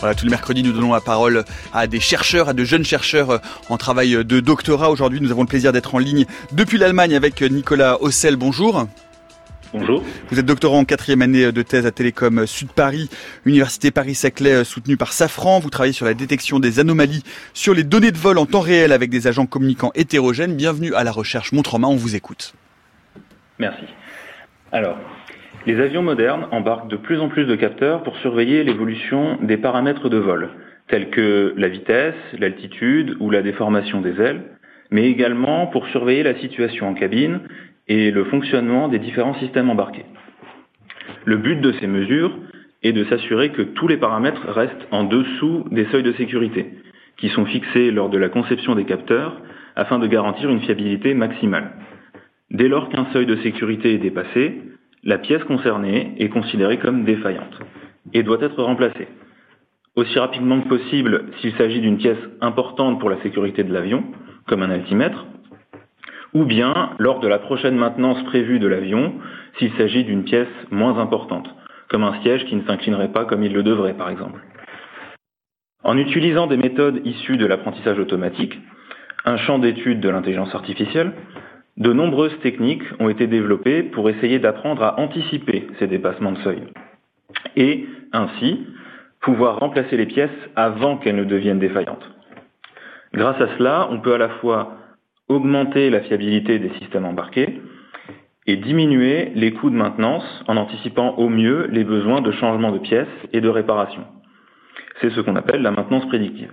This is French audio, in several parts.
Voilà, tous les mercredis, nous donnons la parole à des chercheurs, à de jeunes chercheurs en travail de doctorat. Aujourd'hui, nous avons le plaisir d'être en ligne depuis l'Allemagne avec Nicolas Ossel. Bonjour. Bonjour. Vous êtes doctorant en quatrième année de thèse à Télécom Sud Paris, Université Paris-Saclay soutenue par Safran. Vous travaillez sur la détection des anomalies sur les données de vol en temps réel avec des agents communicants hétérogènes. Bienvenue à la recherche Montre en main, on vous écoute. Merci. Alors, les avions modernes embarquent de plus en plus de capteurs pour surveiller l'évolution des paramètres de vol, tels que la vitesse, l'altitude ou la déformation des ailes, mais également pour surveiller la situation en cabine et le fonctionnement des différents systèmes embarqués. Le but de ces mesures est de s'assurer que tous les paramètres restent en dessous des seuils de sécurité, qui sont fixés lors de la conception des capteurs afin de garantir une fiabilité maximale. Dès lors qu'un seuil de sécurité est dépassé, la pièce concernée est considérée comme défaillante et doit être remplacée. Aussi rapidement que possible s'il s'agit d'une pièce importante pour la sécurité de l'avion, comme un altimètre, ou bien lors de la prochaine maintenance prévue de l'avion s'il s'agit d'une pièce moins importante, comme un siège qui ne s'inclinerait pas comme il le devrait par exemple. En utilisant des méthodes issues de l'apprentissage automatique, un champ d'étude de l'intelligence artificielle, de nombreuses techniques ont été développées pour essayer d'apprendre à anticiper ces dépassements de seuil et ainsi pouvoir remplacer les pièces avant qu'elles ne deviennent défaillantes. Grâce à cela, on peut à la fois augmenter la fiabilité des systèmes embarqués et diminuer les coûts de maintenance en anticipant au mieux les besoins de changement de pièces et de réparation. C'est ce qu'on appelle la maintenance prédictive.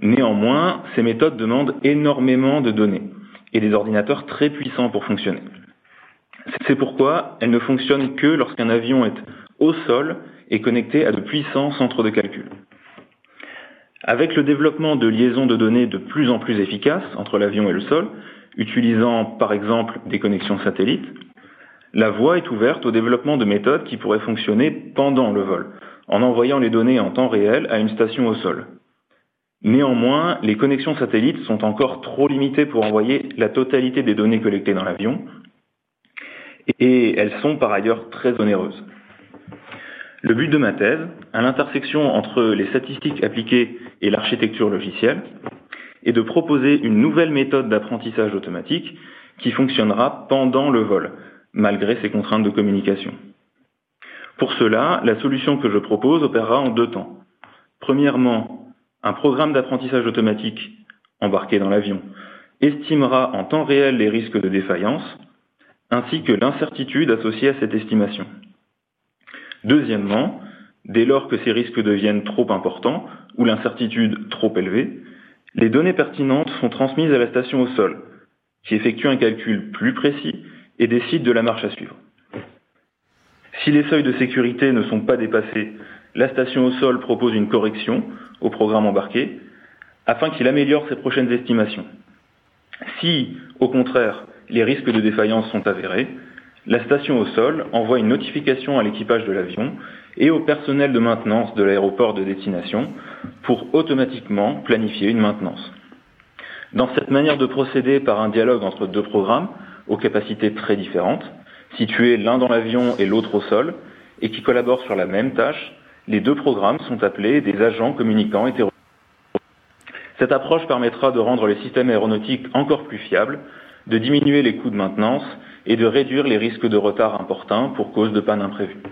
Néanmoins, ces méthodes demandent énormément de données et des ordinateurs très puissants pour fonctionner. C'est pourquoi elles ne fonctionnent que lorsqu'un avion est au sol et connecté à de puissants centres de calcul. Avec le développement de liaisons de données de plus en plus efficaces entre l'avion et le sol, utilisant par exemple des connexions satellites, la voie est ouverte au développement de méthodes qui pourraient fonctionner pendant le vol, en envoyant les données en temps réel à une station au sol. Néanmoins, les connexions satellites sont encore trop limitées pour envoyer la totalité des données collectées dans l'avion, et elles sont par ailleurs très onéreuses. Le but de ma thèse, à l'intersection entre les statistiques appliquées et l'architecture logicielle, est de proposer une nouvelle méthode d'apprentissage automatique qui fonctionnera pendant le vol, malgré ses contraintes de communication. Pour cela, la solution que je propose opérera en deux temps. Premièrement, un programme d'apprentissage automatique embarqué dans l'avion estimera en temps réel les risques de défaillance, ainsi que l'incertitude associée à cette estimation. Deuxièmement, dès lors que ces risques deviennent trop importants ou l'incertitude trop élevée, les données pertinentes sont transmises à la station au sol, qui effectue un calcul plus précis et décide de la marche à suivre. Si les seuils de sécurité ne sont pas dépassés, la station au sol propose une correction au programme embarqué afin qu'il améliore ses prochaines estimations. Si, au contraire, les risques de défaillance sont avérés, la station au sol envoie une notification à l'équipage de l'avion et au personnel de maintenance de l'aéroport de destination pour automatiquement planifier une maintenance. Dans cette manière de procéder par un dialogue entre deux programmes, aux capacités très différentes, situés l'un dans l'avion et l'autre au sol, et qui collaborent sur la même tâche, les deux programmes sont appelés des agents communicants hétérogènes. Cette approche permettra de rendre les systèmes aéronautiques encore plus fiables, de diminuer les coûts de maintenance et de réduire les risques de retard importants pour cause de panne imprévue.